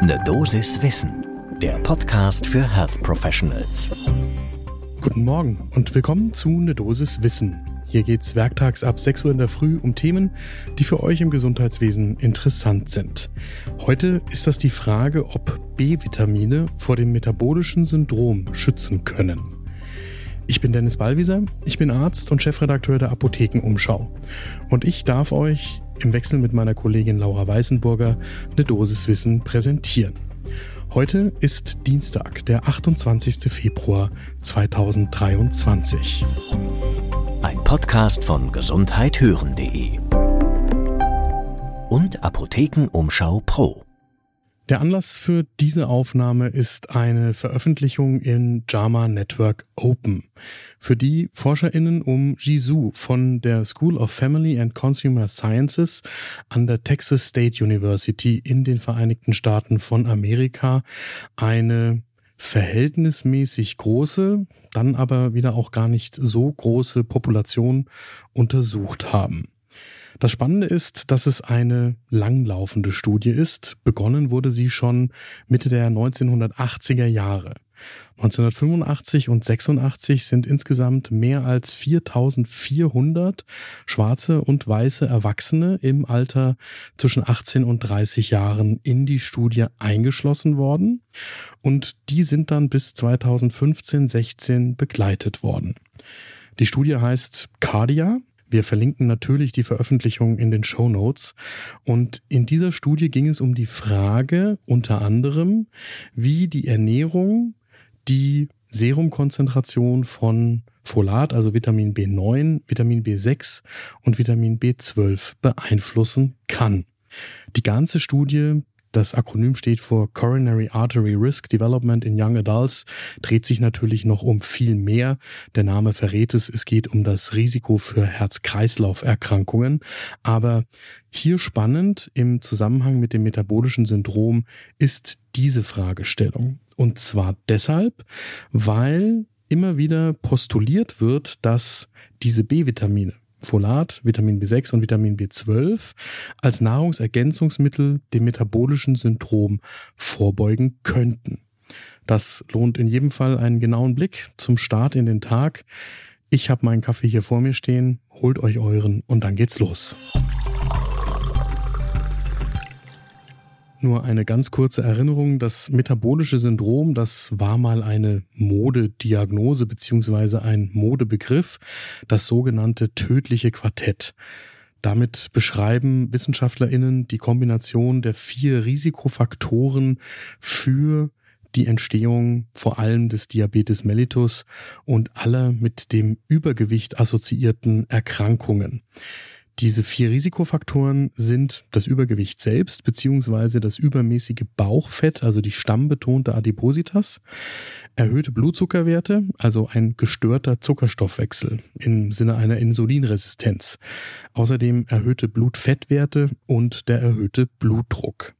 Ne Dosis Wissen, der Podcast für Health Professionals. Guten Morgen und willkommen zu Ne Dosis Wissen. Hier geht's werktags ab 6 Uhr in der Früh um Themen, die für euch im Gesundheitswesen interessant sind. Heute ist das die Frage, ob B-Vitamine vor dem metabolischen Syndrom schützen können. Ich bin Dennis Ballwieser, ich bin Arzt und Chefredakteur der Apothekenumschau. Und ich darf euch im Wechsel mit meiner Kollegin Laura Weißenburger eine Dosis Wissen präsentieren. Heute ist Dienstag, der 28. Februar 2023. Ein Podcast von gesundheithören.de und Apothekenumschau Pro. Der Anlass für diese Aufnahme ist eine Veröffentlichung in JAMA Network Open, für die ForscherInnen um Jisoo von der School of Family and Consumer Sciences an der Texas State University in den Vereinigten Staaten von Amerika eine verhältnismäßig große, dann aber wieder auch gar nicht so große Population untersucht haben. Das Spannende ist, dass es eine langlaufende Studie ist. Begonnen wurde sie schon Mitte der 1980er Jahre. 1985 und 86 sind insgesamt mehr als 4400 schwarze und weiße Erwachsene im Alter zwischen 18 und 30 Jahren in die Studie eingeschlossen worden und die sind dann bis 2015, 16 begleitet worden. Die Studie heißt Cardia wir verlinken natürlich die Veröffentlichung in den Show Notes. Und in dieser Studie ging es um die Frage unter anderem, wie die Ernährung die Serumkonzentration von Folat, also Vitamin B9, Vitamin B6 und Vitamin B12 beeinflussen kann. Die ganze Studie das Akronym steht für Coronary Artery Risk Development in Young Adults, dreht sich natürlich noch um viel mehr. Der Name verrät es, es geht um das Risiko für Herz-Kreislauf-Erkrankungen. Aber hier spannend im Zusammenhang mit dem metabolischen Syndrom ist diese Fragestellung. Und zwar deshalb, weil immer wieder postuliert wird, dass diese B-Vitamine, Folat, Vitamin B6 und Vitamin B12 als Nahrungsergänzungsmittel dem metabolischen Syndrom vorbeugen könnten. Das lohnt in jedem Fall einen genauen Blick zum Start in den Tag. Ich habe meinen Kaffee hier vor mir stehen, holt euch euren und dann geht's los. Nur eine ganz kurze Erinnerung, das metabolische Syndrom, das war mal eine Modediagnose beziehungsweise ein Modebegriff, das sogenannte tödliche Quartett. Damit beschreiben Wissenschaftlerinnen die Kombination der vier Risikofaktoren für die Entstehung vor allem des Diabetes mellitus und aller mit dem Übergewicht assoziierten Erkrankungen. Diese vier Risikofaktoren sind das Übergewicht selbst beziehungsweise das übermäßige Bauchfett, also die stammbetonte Adipositas, erhöhte Blutzuckerwerte, also ein gestörter Zuckerstoffwechsel im Sinne einer Insulinresistenz, außerdem erhöhte Blutfettwerte und der erhöhte Blutdruck.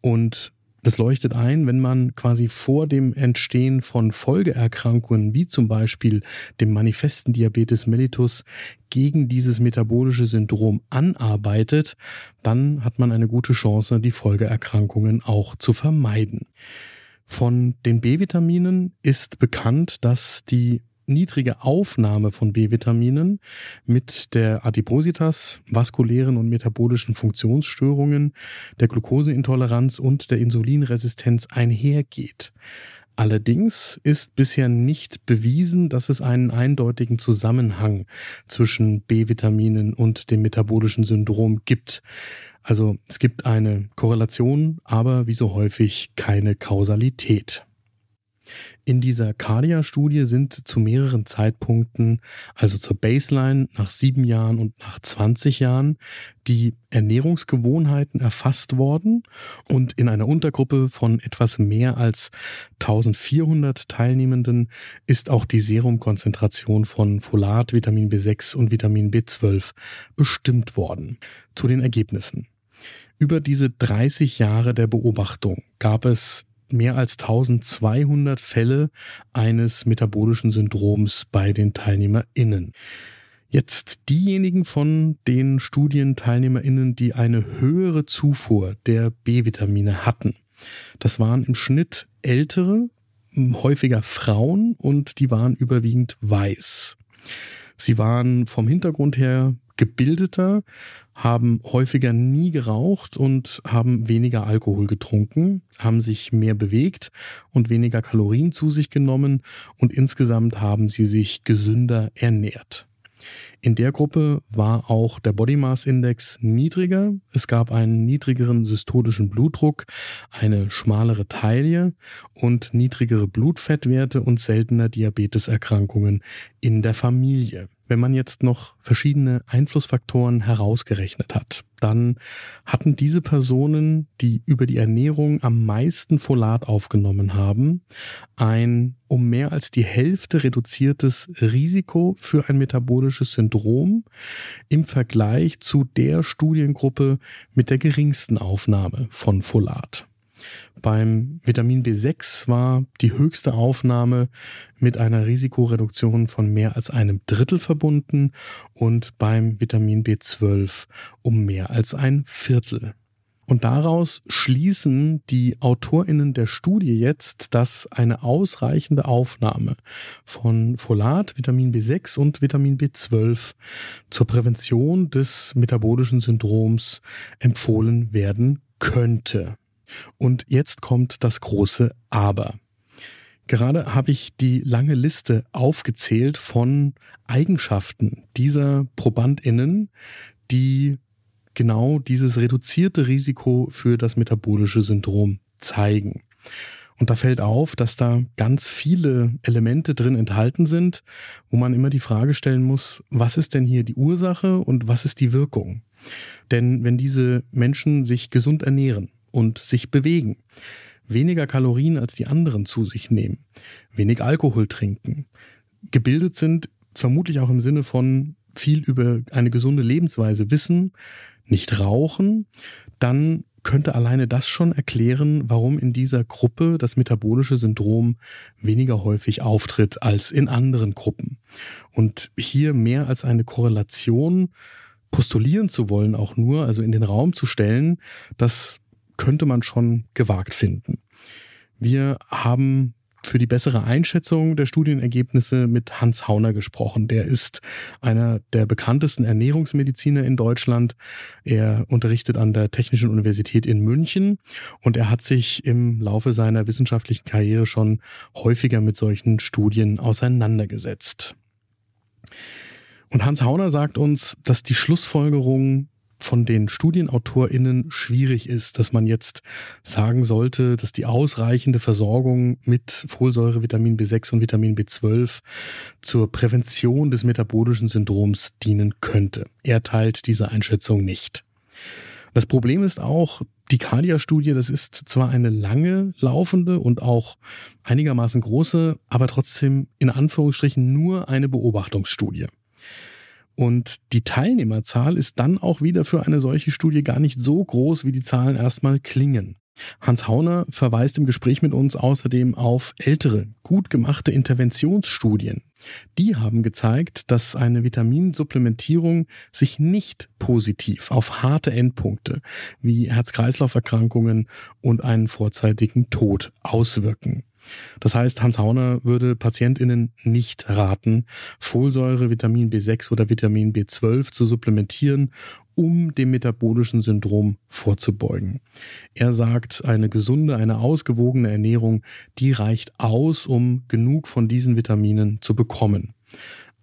Und das leuchtet ein, wenn man quasi vor dem Entstehen von Folgeerkrankungen, wie zum Beispiel dem manifesten Diabetes mellitus, gegen dieses metabolische Syndrom anarbeitet, dann hat man eine gute Chance, die Folgeerkrankungen auch zu vermeiden. Von den B-Vitaminen ist bekannt, dass die niedrige Aufnahme von B-Vitaminen mit der Adipositas, vaskulären und metabolischen Funktionsstörungen, der Glukoseintoleranz und der Insulinresistenz einhergeht. Allerdings ist bisher nicht bewiesen, dass es einen eindeutigen Zusammenhang zwischen B-Vitaminen und dem metabolischen Syndrom gibt. Also es gibt eine Korrelation, aber wie so häufig keine Kausalität. In dieser Cardia-Studie sind zu mehreren Zeitpunkten, also zur Baseline nach sieben Jahren und nach 20 Jahren, die Ernährungsgewohnheiten erfasst worden und in einer Untergruppe von etwas mehr als 1400 Teilnehmenden ist auch die Serumkonzentration von Folat, Vitamin B6 und Vitamin B12 bestimmt worden. Zu den Ergebnissen. Über diese 30 Jahre der Beobachtung gab es mehr als 1200 Fälle eines metabolischen Syndroms bei den TeilnehmerInnen. Jetzt diejenigen von den Studienteilnehmerinnen, die eine höhere Zufuhr der B-Vitamine hatten, Das waren im Schnitt ältere, häufiger Frauen und die waren überwiegend weiß. Sie waren vom Hintergrund her gebildeter, haben häufiger nie geraucht und haben weniger Alkohol getrunken, haben sich mehr bewegt und weniger Kalorien zu sich genommen und insgesamt haben sie sich gesünder ernährt. In der Gruppe war auch der Body Mass Index niedriger. Es gab einen niedrigeren systolischen Blutdruck, eine schmalere Taille und niedrigere Blutfettwerte und seltener Diabeteserkrankungen in der Familie. Wenn man jetzt noch verschiedene Einflussfaktoren herausgerechnet hat, dann hatten diese Personen, die über die Ernährung am meisten Folat aufgenommen haben, ein um mehr als die Hälfte reduziertes Risiko für ein metabolisches Syndrom im Vergleich zu der Studiengruppe mit der geringsten Aufnahme von Folat. Beim Vitamin B6 war die höchste Aufnahme mit einer Risikoreduktion von mehr als einem Drittel verbunden und beim Vitamin B12 um mehr als ein Viertel. Und daraus schließen die Autorinnen der Studie jetzt, dass eine ausreichende Aufnahme von Folat, Vitamin B6 und Vitamin B12 zur Prävention des metabolischen Syndroms empfohlen werden könnte. Und jetzt kommt das große Aber. Gerade habe ich die lange Liste aufgezählt von Eigenschaften dieser Probandinnen, die genau dieses reduzierte Risiko für das metabolische Syndrom zeigen. Und da fällt auf, dass da ganz viele Elemente drin enthalten sind, wo man immer die Frage stellen muss, was ist denn hier die Ursache und was ist die Wirkung? Denn wenn diese Menschen sich gesund ernähren, und sich bewegen, weniger Kalorien als die anderen zu sich nehmen, wenig Alkohol trinken, gebildet sind, vermutlich auch im Sinne von viel über eine gesunde Lebensweise wissen, nicht rauchen, dann könnte alleine das schon erklären, warum in dieser Gruppe das metabolische Syndrom weniger häufig auftritt als in anderen Gruppen. Und hier mehr als eine Korrelation postulieren zu wollen, auch nur, also in den Raum zu stellen, dass könnte man schon gewagt finden. Wir haben für die bessere Einschätzung der Studienergebnisse mit Hans Hauner gesprochen. Der ist einer der bekanntesten Ernährungsmediziner in Deutschland. Er unterrichtet an der Technischen Universität in München und er hat sich im Laufe seiner wissenschaftlichen Karriere schon häufiger mit solchen Studien auseinandergesetzt. Und Hans Hauner sagt uns, dass die Schlussfolgerung von den StudienautorInnen schwierig ist, dass man jetzt sagen sollte, dass die ausreichende Versorgung mit Folsäure, Vitamin B6 und Vitamin B12 zur Prävention des metabolischen Syndroms dienen könnte. Er teilt diese Einschätzung nicht. Das Problem ist auch, die Cardia-Studie, das ist zwar eine lange laufende und auch einigermaßen große, aber trotzdem in Anführungsstrichen nur eine Beobachtungsstudie. Und die Teilnehmerzahl ist dann auch wieder für eine solche Studie gar nicht so groß, wie die Zahlen erstmal klingen. Hans Hauner verweist im Gespräch mit uns außerdem auf ältere, gut gemachte Interventionsstudien. Die haben gezeigt, dass eine Vitaminsupplementierung sich nicht positiv auf harte Endpunkte wie Herz-Kreislauf-Erkrankungen und einen vorzeitigen Tod auswirken. Das heißt, Hans Hauner würde PatientInnen nicht raten, Folsäure, Vitamin B6 oder Vitamin B12 zu supplementieren, um dem metabolischen Syndrom vorzubeugen. Er sagt, eine gesunde, eine ausgewogene Ernährung, die reicht aus, um genug von diesen Vitaminen zu bekommen.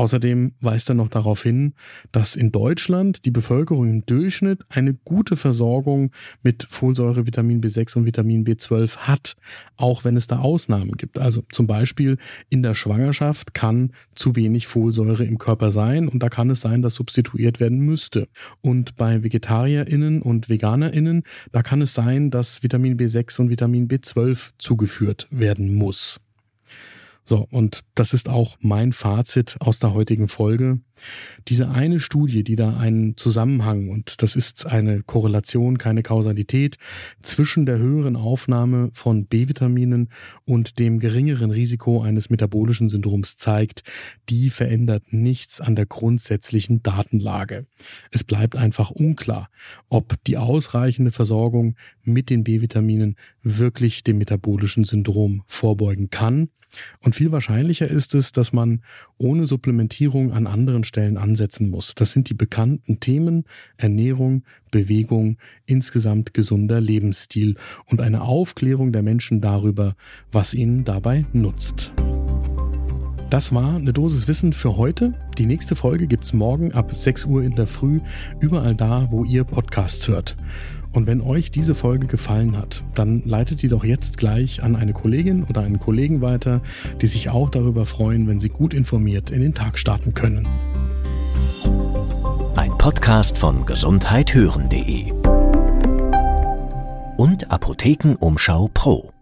Außerdem weist er noch darauf hin, dass in Deutschland die Bevölkerung im Durchschnitt eine gute Versorgung mit Folsäure, Vitamin B6 und Vitamin B12 hat, auch wenn es da Ausnahmen gibt. Also zum Beispiel in der Schwangerschaft kann zu wenig Folsäure im Körper sein und da kann es sein, dass substituiert werden müsste. Und bei VegetarierInnen und VeganerInnen, da kann es sein, dass Vitamin B6 und Vitamin B12 zugeführt werden muss. So, und das ist auch mein Fazit aus der heutigen Folge. Diese eine Studie, die da einen Zusammenhang, und das ist eine Korrelation, keine Kausalität, zwischen der höheren Aufnahme von B-Vitaminen und dem geringeren Risiko eines metabolischen Syndroms zeigt, die verändert nichts an der grundsätzlichen Datenlage. Es bleibt einfach unklar, ob die ausreichende Versorgung mit den B-Vitaminen wirklich dem metabolischen Syndrom vorbeugen kann und viel wahrscheinlicher ist es, dass man ohne Supplementierung an anderen Stellen ansetzen muss. Das sind die bekannten Themen Ernährung, Bewegung, insgesamt gesunder Lebensstil und eine Aufklärung der Menschen darüber, was ihnen dabei nutzt. Das war eine Dosis Wissen für heute. Die nächste Folge gibt's morgen ab 6 Uhr in der Früh, überall da, wo ihr Podcasts hört. Und wenn euch diese Folge gefallen hat, dann leitet die doch jetzt gleich an eine Kollegin oder einen Kollegen weiter, die sich auch darüber freuen, wenn sie gut informiert in den Tag starten können. Ein Podcast von gesundheithören.de und Apothekenumschau Pro.